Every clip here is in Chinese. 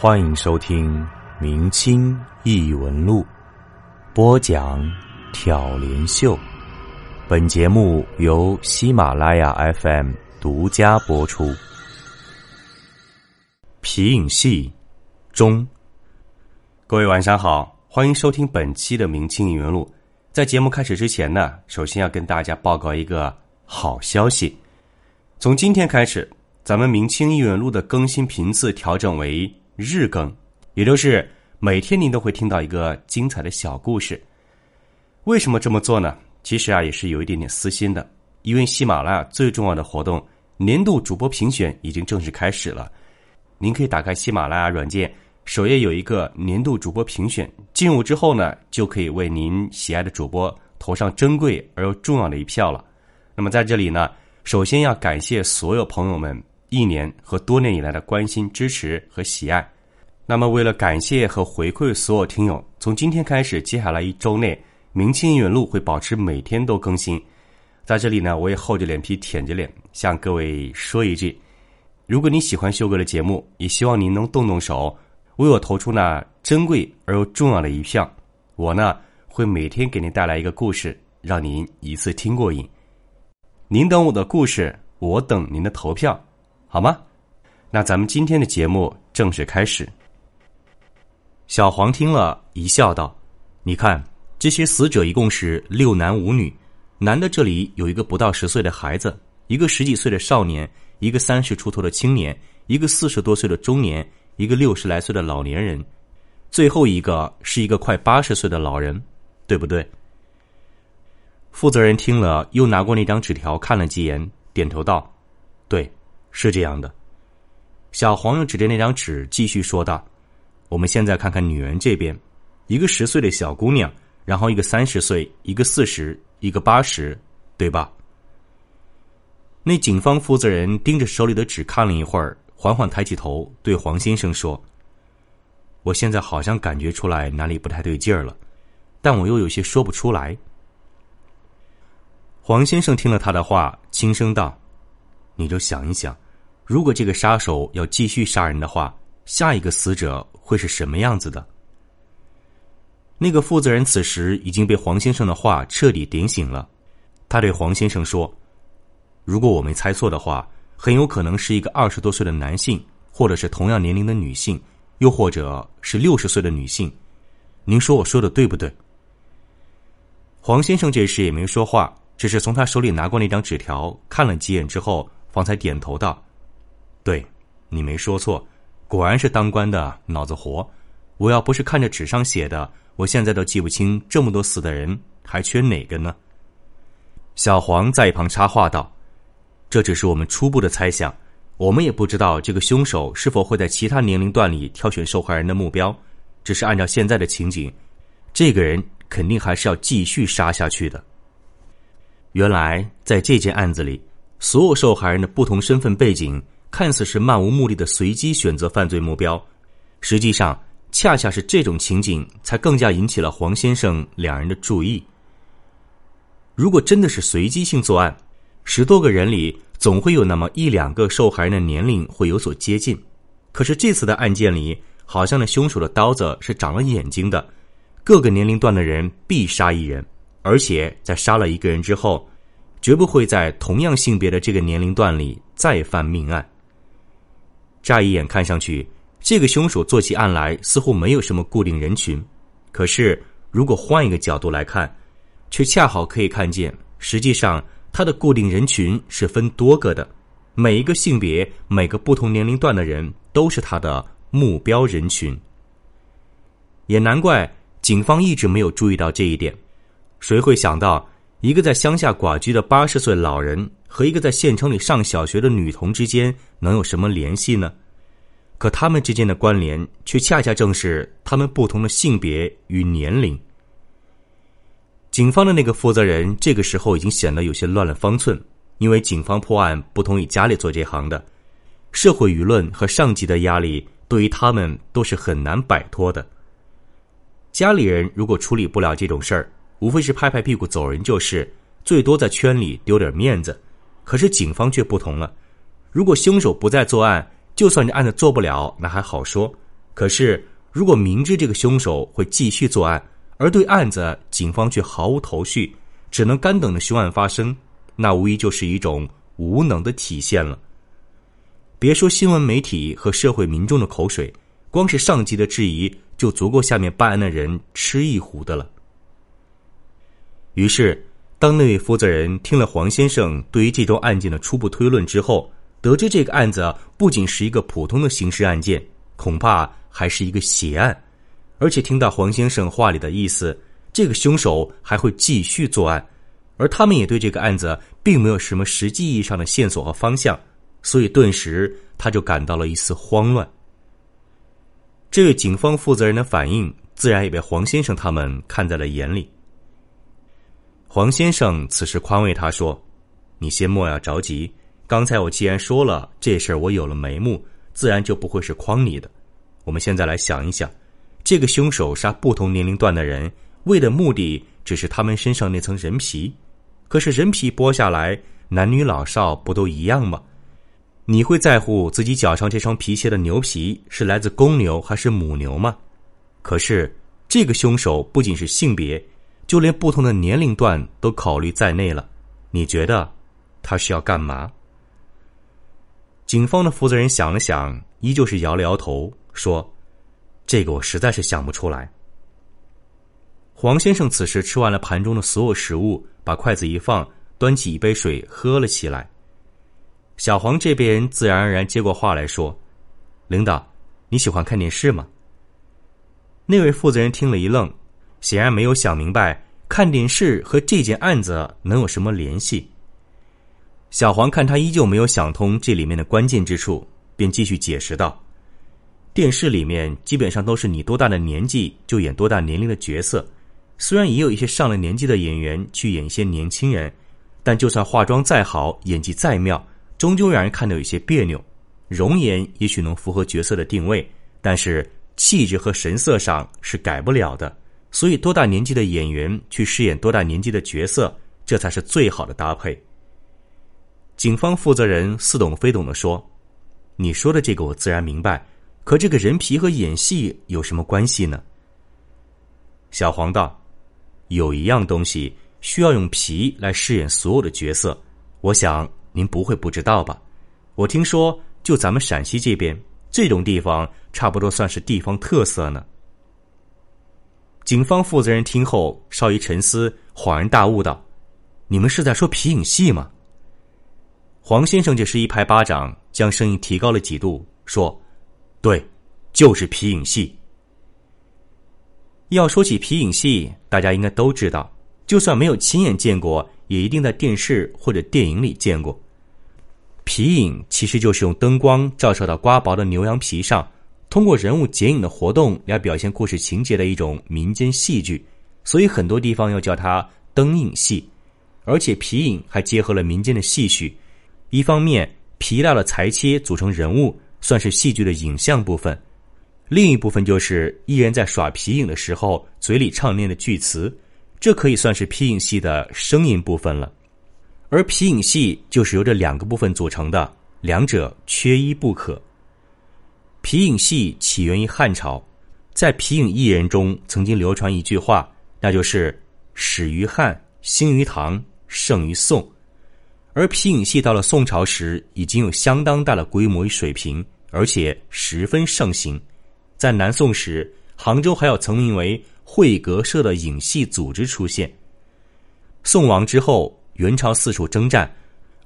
欢迎收听《明清异闻录》，播讲挑帘秀。本节目由喜马拉雅 FM 独家播出。皮影戏中，各位晚上好，欢迎收听本期的《明清异闻录》。在节目开始之前呢，首先要跟大家报告一个好消息：从今天开始，咱们《明清异闻录》的更新频次调整为日更，也就是每天您都会听到一个精彩的小故事。为什么这么做呢？其实啊，也是有一点点私心的，因为喜马拉雅最重要的活动——年度主播评选已经正式开始了。您可以打开喜马拉雅软件，首页有一个年度主播评选，进入之后呢，就可以为您喜爱的主播投上珍贵而又重要的一票了。那么在这里呢，首先要感谢所有朋友们一年和多年以来的关心、支持和喜爱。那么为了感谢和回馈所有听友，从今天开始，接下来一周内。明清远路会保持每天都更新，在这里呢，我也厚着脸皮、舔着脸向各位说一句：如果你喜欢修哥的节目，也希望您能动动手，为我投出那珍贵而又重要的一票。我呢，会每天给您带来一个故事，让您一次听过瘾。您等我的故事，我等您的投票，好吗？那咱们今天的节目正式开始。小黄听了一笑，道：“你看。”这些死者一共是六男五女，男的这里有一个不到十岁的孩子，一个十几岁的少年，一个三十出头的青年，一个四十多岁的中年，一个六十来岁的老年人，最后一个是一个快八十岁的老人，对不对？负责人听了，又拿过那张纸条看了几眼，点头道：“对，是这样的。”小黄又指着那张纸继续说道：“我们现在看看女人这边，一个十岁的小姑娘。”然后一个三十岁，一个四十，一个八十，对吧？那警方负责人盯着手里的纸看了一会儿，缓缓抬起头，对黄先生说：“我现在好像感觉出来哪里不太对劲儿了，但我又有些说不出来。”黄先生听了他的话，轻声道：“你就想一想，如果这个杀手要继续杀人的话，下一个死者会是什么样子的？”那个负责人此时已经被黄先生的话彻底点醒了，他对黄先生说：“如果我没猜错的话，很有可能是一个二十多岁的男性，或者是同样年龄的女性，又或者是六十岁的女性。您说我说的对不对？”黄先生这时也没说话，只是从他手里拿过那张纸条看了几眼之后，方才点头道：“对，你没说错，果然是当官的脑子活。我要不是看着纸上写的。”我现在都记不清这么多死的人还缺哪个呢？小黄在一旁插话道：“这只是我们初步的猜想，我们也不知道这个凶手是否会在其他年龄段里挑选受害人的目标。只是按照现在的情景，这个人肯定还是要继续杀下去的。原来在这件案子里，所有受害人的不同身份背景，看似是漫无目的的随机选择犯罪目标，实际上。”恰恰是这种情景，才更加引起了黄先生两人的注意。如果真的是随机性作案，十多个人里总会有那么一两个受害人的年龄会有所接近。可是这次的案件里，好像那凶手的刀子是长了眼睛的，各个年龄段的人必杀一人，而且在杀了一个人之后，绝不会在同样性别的这个年龄段里再犯命案。乍一眼看上去。这个凶手做起案来似乎没有什么固定人群，可是如果换一个角度来看，却恰好可以看见，实际上他的固定人群是分多个的，每一个性别、每个不同年龄段的人都是他的目标人群。也难怪警方一直没有注意到这一点，谁会想到一个在乡下寡居的八十岁老人和一个在县城里上小学的女童之间能有什么联系呢？可他们之间的关联，却恰恰正是他们不同的性别与年龄。警方的那个负责人这个时候已经显得有些乱了方寸，因为警方破案不同于家里做这行的，社会舆论和上级的压力对于他们都是很难摆脱的。家里人如果处理不了这种事儿，无非是拍拍屁股走人，就是最多在圈里丢点面子。可是警方却不同了，如果凶手不再作案。就算这案子做不了，那还好说；可是，如果明知这个凶手会继续作案，而对案子警方却毫无头绪，只能干等着凶案发生，那无疑就是一种无能的体现了。别说新闻媒体和社会民众的口水，光是上级的质疑就足够下面办案的人吃一壶的了。于是，当那位负责人听了黄先生对于这桩案件的初步推论之后，得知这个案子不仅是一个普通的刑事案件，恐怕还是一个血案，而且听到黄先生话里的意思，这个凶手还会继续作案，而他们也对这个案子并没有什么实际意义上的线索和方向。所以，顿时他就感到了一丝慌乱。这位警方负责人的反应，自然也被黄先生他们看在了眼里。黄先生此时宽慰他说：“你先莫要着急，刚才我既然说了这事儿，我有了眉目，自然就不会是诓你的。我们现在来想一想，这个凶手杀不同年龄段的人，为的目的只是他们身上那层人皮。可是人皮剥下来，男女老少不都一样吗？”你会在乎自己脚上这双皮鞋的牛皮是来自公牛还是母牛吗？可是这个凶手不仅是性别，就连不同的年龄段都考虑在内了。你觉得他是要干嘛？警方的负责人想了想，依旧是摇了摇头，说：“这个我实在是想不出来。”黄先生此时吃完了盘中的所有食物，把筷子一放，端起一杯水喝了起来。小黄这边自然而然接过话来说：“领导，你喜欢看电视吗？”那位负责人听了一愣，显然没有想明白看电视和这件案子能有什么联系。小黄看他依旧没有想通这里面的关键之处，便继续解释道：“电视里面基本上都是你多大的年纪就演多大年龄的角色，虽然也有一些上了年纪的演员去演一些年轻人，但就算化妆再好，演技再妙。”终究让人看得有些别扭，容颜也许能符合角色的定位，但是气质和神色上是改不了的。所以，多大年纪的演员去饰演多大年纪的角色，这才是最好的搭配。警方负责人似懂非懂的说：“你说的这个我自然明白，可这个人皮和演戏有什么关系呢？”小黄道：“有一样东西需要用皮来饰演所有的角色，我想。”您不会不知道吧？我听说，就咱们陕西这边，这种地方差不多算是地方特色呢。警方负责人听后稍一沉思，恍然大悟道：“你们是在说皮影戏吗？”黄先生这时一拍巴掌，将声音提高了几度，说：“对，就是皮影戏。要说起皮影戏，大家应该都知道，就算没有亲眼见过。”也一定在电视或者电影里见过。皮影其实就是用灯光照射到刮薄的牛羊皮上，通过人物剪影的活动来表现故事情节的一种民间戏剧，所以很多地方又叫它灯影戏。而且皮影还结合了民间的戏曲，一方面皮料的裁切组成人物，算是戏剧的影像部分；另一部分就是艺人在耍皮影的时候嘴里唱念的句词。这可以算是皮影戏的声音部分了，而皮影戏就是由这两个部分组成的，两者缺一不可。皮影戏起源于汉朝，在皮影艺人中曾经流传一句话，那就是“始于汉，兴于唐，盛于宋”。而皮影戏到了宋朝时，已经有相当大的规模与水平，而且十分盛行。在南宋时，杭州还有曾名为。会阁社的影戏组织出现。宋亡之后，元朝四处征战，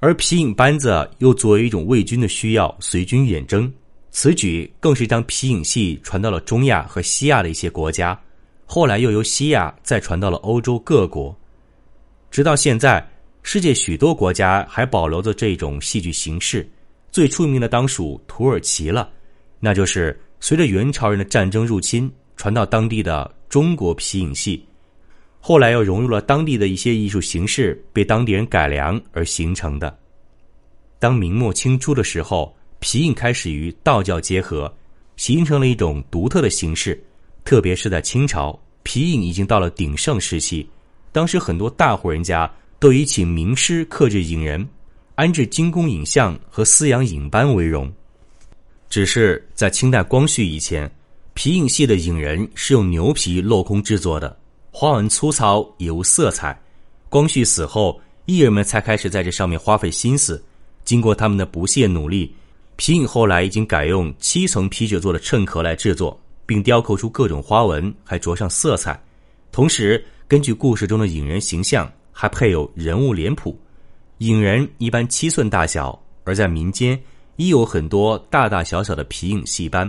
而皮影班子又作为一种卫军的需要，随军远征。此举更是将皮影戏传到了中亚和西亚的一些国家，后来又由西亚再传到了欧洲各国。直到现在，世界许多国家还保留着这种戏剧形式。最出名的当属土耳其了，那就是随着元朝人的战争入侵，传到当地的。中国皮影戏，后来又融入了当地的一些艺术形式，被当地人改良而形成的。当明末清初的时候，皮影开始与道教结合，形成了一种独特的形式。特别是在清朝，皮影已经到了鼎盛时期。当时很多大户人家都以请名师刻制影人、安置精工影像和饲养影班为荣。只是在清代光绪以前。皮影戏的影人是用牛皮镂空制作的，花纹粗糙，也无色彩。光绪死后，艺人们才开始在这上面花费心思。经过他们的不懈努力，皮影后来已经改用七层皮纸做的衬壳来制作，并雕刻出各种花纹，还着上色彩。同时，根据故事中的影人形象，还配有人物脸谱。影人一般七寸大小，而在民间亦有很多大大小小的皮影戏班。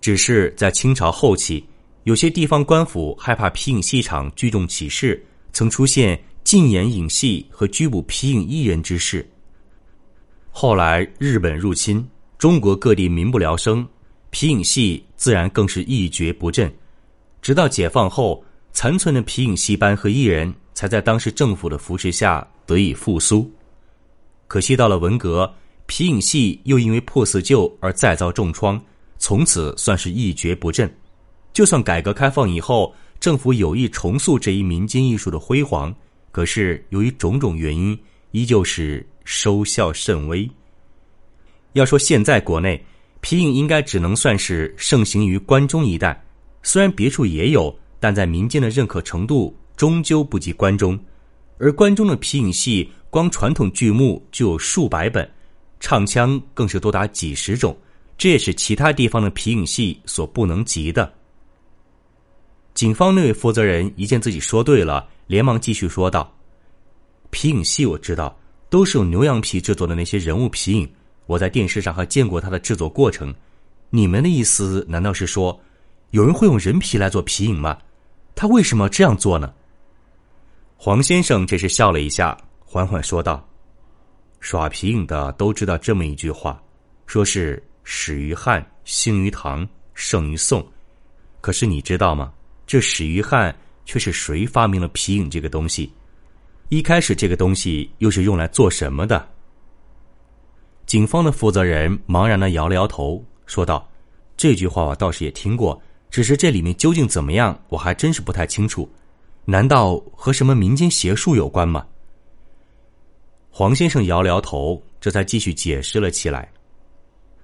只是在清朝后期，有些地方官府害怕皮影戏场聚众起事，曾出现禁演影戏和拘捕皮影艺人之事。后来日本入侵，中国各地民不聊生，皮影戏自然更是一蹶不振。直到解放后，残存的皮影戏班和艺人才在当时政府的扶持下得以复苏。可惜到了文革，皮影戏又因为破四旧而再遭重创，从此算是一蹶不振。就算改革开放以后，政府有意重塑这一民间艺术的辉煌，可是由于种种原因，依旧是。收效甚微。要说现在国内皮影应该只能算是盛行于关中一带，虽然别处也有，但在民间的认可程度终究不及关中。而关中的皮影戏，光传统剧目就有数百本，唱腔更是多达几十种，这也是其他地方的皮影戏所不能及的。警方那位负责人一见自己说对了，连忙继续说道：“皮影戏我知道。”都是用牛羊皮制作的那些人物皮影，我在电视上还见过它的制作过程。你们的意思难道是说，有人会用人皮来做皮影吗？他为什么这样做呢？黄先生这时笑了一下，缓缓说道：“耍皮影的都知道这么一句话，说是始于汉，兴于唐，盛于宋。可是你知道吗？这始于汉却是谁发明了皮影这个东西？”一开始这个东西又是用来做什么的？警方的负责人茫然的摇了摇头，说道：“这句话我倒是也听过，只是这里面究竟怎么样，我还真是不太清楚。难道和什么民间邪术有关吗？”黄先生摇了摇头，这才继续解释了起来：“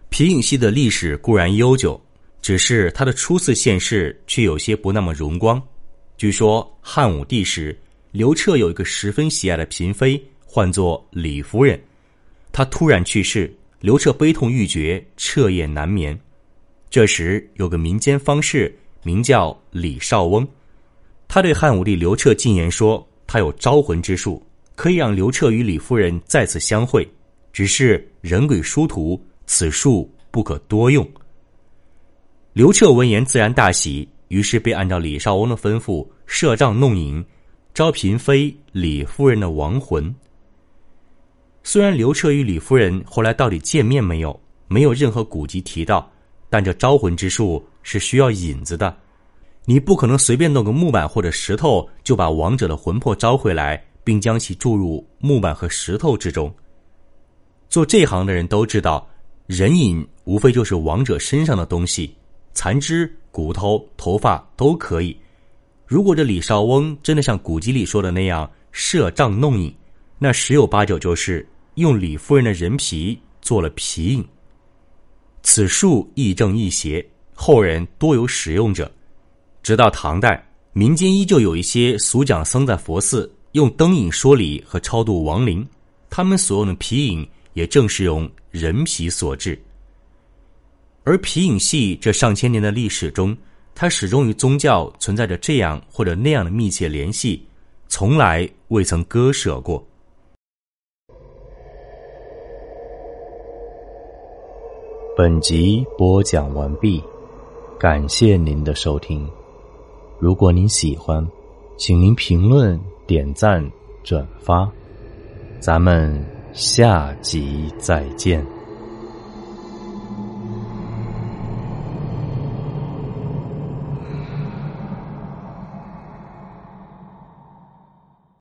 皮影戏的历史固然悠久，只是它的初次现世却有些不那么荣光。据说汉武帝时。”刘彻有一个十分喜爱的嫔妃，唤作李夫人。她突然去世，刘彻悲痛欲绝，彻夜难眠。这时有个民间方士，名叫李少翁，他对汉武帝刘彻进言说，他有招魂之术，可以让刘彻与李夫人再次相会。只是人鬼殊途，此术不可多用。刘彻闻言自然大喜，于是便按照李少翁的吩咐设帐弄影。招嫔妃李夫人的亡魂。虽然刘彻与李夫人后来到底见面没有，没有任何古籍提到，但这招魂之术是需要引子的，你不可能随便弄个木板或者石头就把亡者的魂魄招回来，并将其注入木板和石头之中。做这行的人都知道，人影无非就是亡者身上的东西，残肢、骨头、头发都可以。如果这李少翁真的像古籍里说的那样设帐弄影，那十有八九就是用李夫人的人皮做了皮影。此术亦正亦邪，后人多有使用者。直到唐代，民间依旧有一些俗讲僧在佛寺用灯影说理和超度亡灵，他们所用的皮影也正是用人皮所制。而皮影戏这上千年的历史中，它始终与宗教存在着这样或者那样的密切联系，从来未曾割舍过。本集播讲完毕，感谢您的收听。如果您喜欢，请您评论、点赞、转发。咱们下集再见。